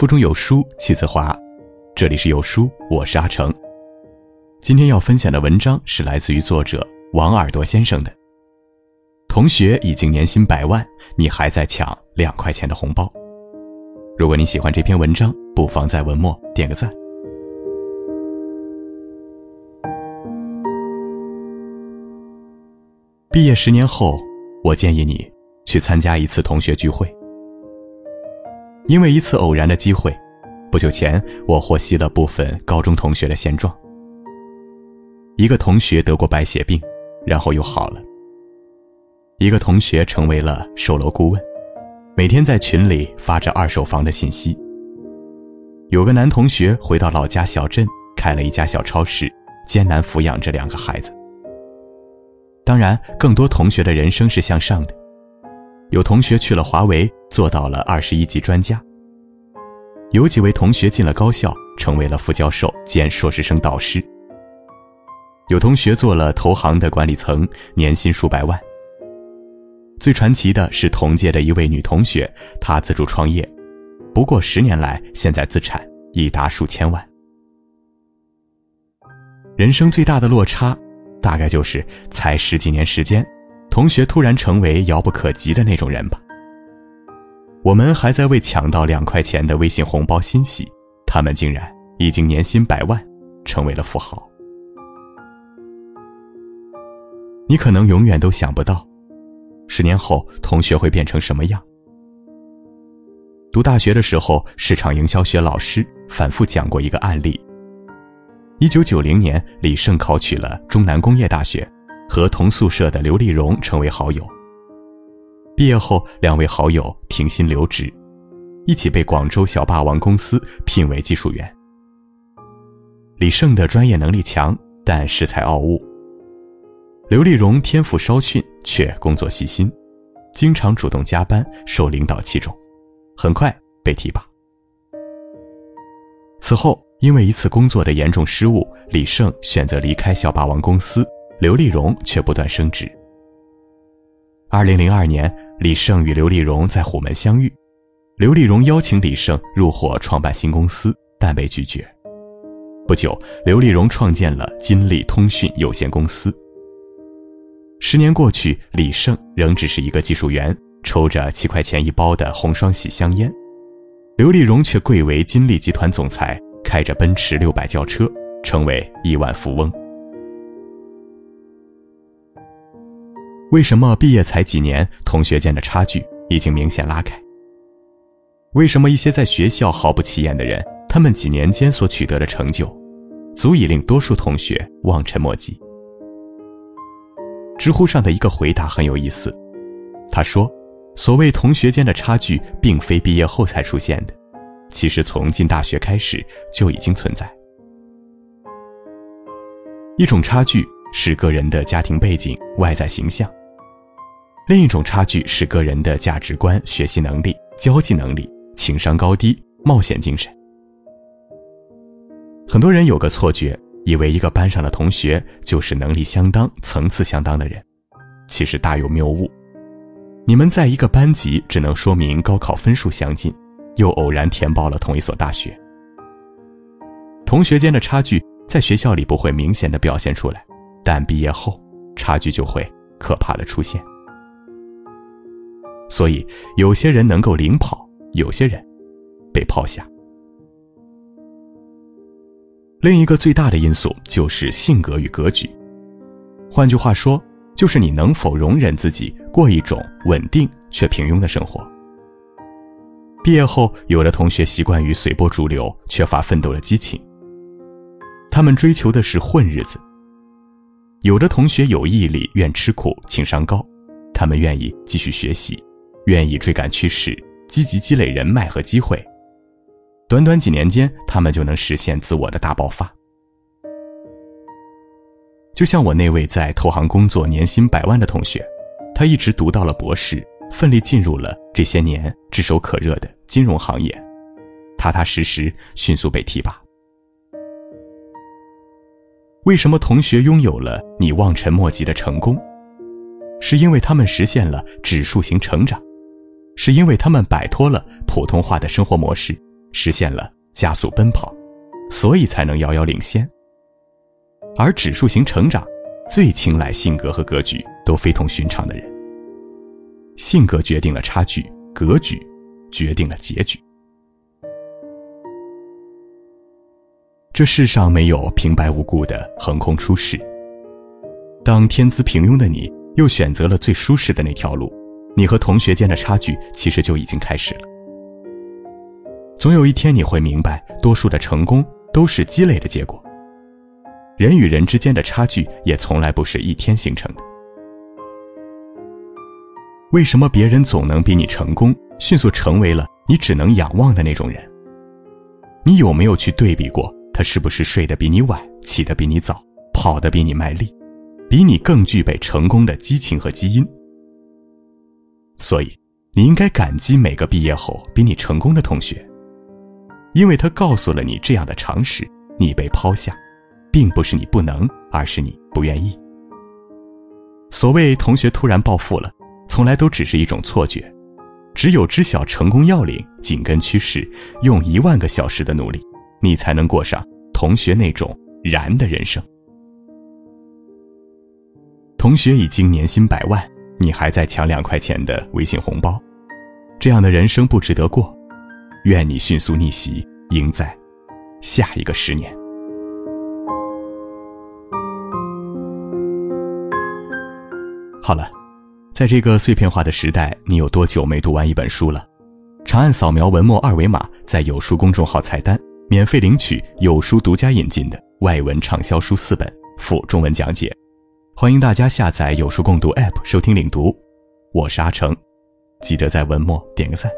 腹中有书气自华，这里是有书，我是阿成。今天要分享的文章是来自于作者王耳朵先生的。同学已经年薪百万，你还在抢两块钱的红包。如果你喜欢这篇文章，不妨在文末点个赞。毕业十年后，我建议你去参加一次同学聚会。因为一次偶然的机会，不久前我获悉了部分高中同学的现状。一个同学得过白血病，然后又好了。一个同学成为了售楼顾问，每天在群里发着二手房的信息。有个男同学回到老家小镇，开了一家小超市，艰难抚养着两个孩子。当然，更多同学的人生是向上的。有同学去了华为，做到了二十一级专家；有几位同学进了高校，成为了副教授兼硕士生导师；有同学做了投行的管理层，年薪数百万。最传奇的是同届的一位女同学，她自主创业，不过十年来，现在资产已达数千万。人生最大的落差，大概就是才十几年时间。同学突然成为遥不可及的那种人吧。我们还在为抢到两块钱的微信红包欣喜，他们竟然已经年薪百万，成为了富豪。你可能永远都想不到，十年后同学会变成什么样。读大学的时候，市场营销学老师反复讲过一个案例：一九九零年，李胜考取了中南工业大学。和同宿舍的刘丽荣成为好友。毕业后，两位好友停薪留职，一起被广州小霸王公司聘为技术员。李胜的专业能力强，但恃才傲物；刘丽荣天赋稍逊，却工作细心，经常主动加班，受领导器重，很快被提拔。此后，因为一次工作的严重失误，李胜选择离开小霸王公司。刘丽荣却不断升职。二零零二年，李胜与刘丽荣在虎门相遇，刘丽荣邀请李胜入伙创办新公司，但被拒绝。不久，刘丽荣创建了金利通讯有限公司。十年过去，李胜仍只是一个技术员，抽着七块钱一包的红双喜香烟；刘丽荣却贵为金利集团总裁，开着奔驰六百轿车，成为亿万富翁。为什么毕业才几年，同学间的差距已经明显拉开？为什么一些在学校毫不起眼的人，他们几年间所取得的成就，足以令多数同学望尘莫及？知乎上的一个回答很有意思，他说：“所谓同学间的差距，并非毕业后才出现的，其实从进大学开始就已经存在。一种差距是个人的家庭背景、外在形象。”另一种差距是个人的价值观、学习能力、交际能力、情商高低、冒险精神。很多人有个错觉，以为一个班上的同学就是能力相当、层次相当的人，其实大有谬误。你们在一个班级，只能说明高考分数相近，又偶然填报了同一所大学。同学间的差距在学校里不会明显的表现出来，但毕业后，差距就会可怕的出现。所以，有些人能够领跑，有些人被抛下。另一个最大的因素就是性格与格局。换句话说，就是你能否容忍自己过一种稳定却平庸的生活。毕业后，有的同学习惯于随波逐流，缺乏奋斗的激情。他们追求的是混日子。有的同学有毅力，愿吃苦，情商高，他们愿意继续学习。愿意追赶趋势，积极积累人脉和机会，短短几年间，他们就能实现自我的大爆发。就像我那位在投行工作、年薪百万的同学，他一直读到了博士，奋力进入了这些年炙手可热的金融行业，踏踏实实，迅速被提拔。为什么同学拥有了你望尘莫及的成功？是因为他们实现了指数型成长。是因为他们摆脱了普通话的生活模式，实现了加速奔跑，所以才能遥遥领先。而指数型成长，最青睐性格和格局都非同寻常的人。性格决定了差距，格局决定了结局。这世上没有平白无故的横空出世。当天资平庸的你又选择了最舒适的那条路，你和同学间的差距其实就已经开始了。总有一天你会明白，多数的成功都是积累的结果。人与人之间的差距也从来不是一天形成的。为什么别人总能比你成功，迅速成为了你只能仰望的那种人？你有没有去对比过，他是不是睡得比你晚，起得比你早，跑得比你卖力，比你更具备成功的激情和基因？所以，你应该感激每个毕业后比你成功的同学，因为他告诉了你这样的常识：你被抛下。并不是你不能，而是你不愿意。所谓同学突然暴富了，从来都只是一种错觉。只有知晓成功要领、紧跟趋势，用一万个小时的努力，你才能过上同学那种燃的人生。同学已经年薪百万，你还在抢两块钱的微信红包，这样的人生不值得过。愿你迅速逆袭，赢在下一个十年。好了，在这个碎片化的时代，你有多久没读完一本书了？长按扫描文末二维码，在有书公众号菜单免费领取有书独家引进的外文畅销书四本，附中文讲解。欢迎大家下载有书共读 APP 收听领读。我是阿成，记得在文末点个赞。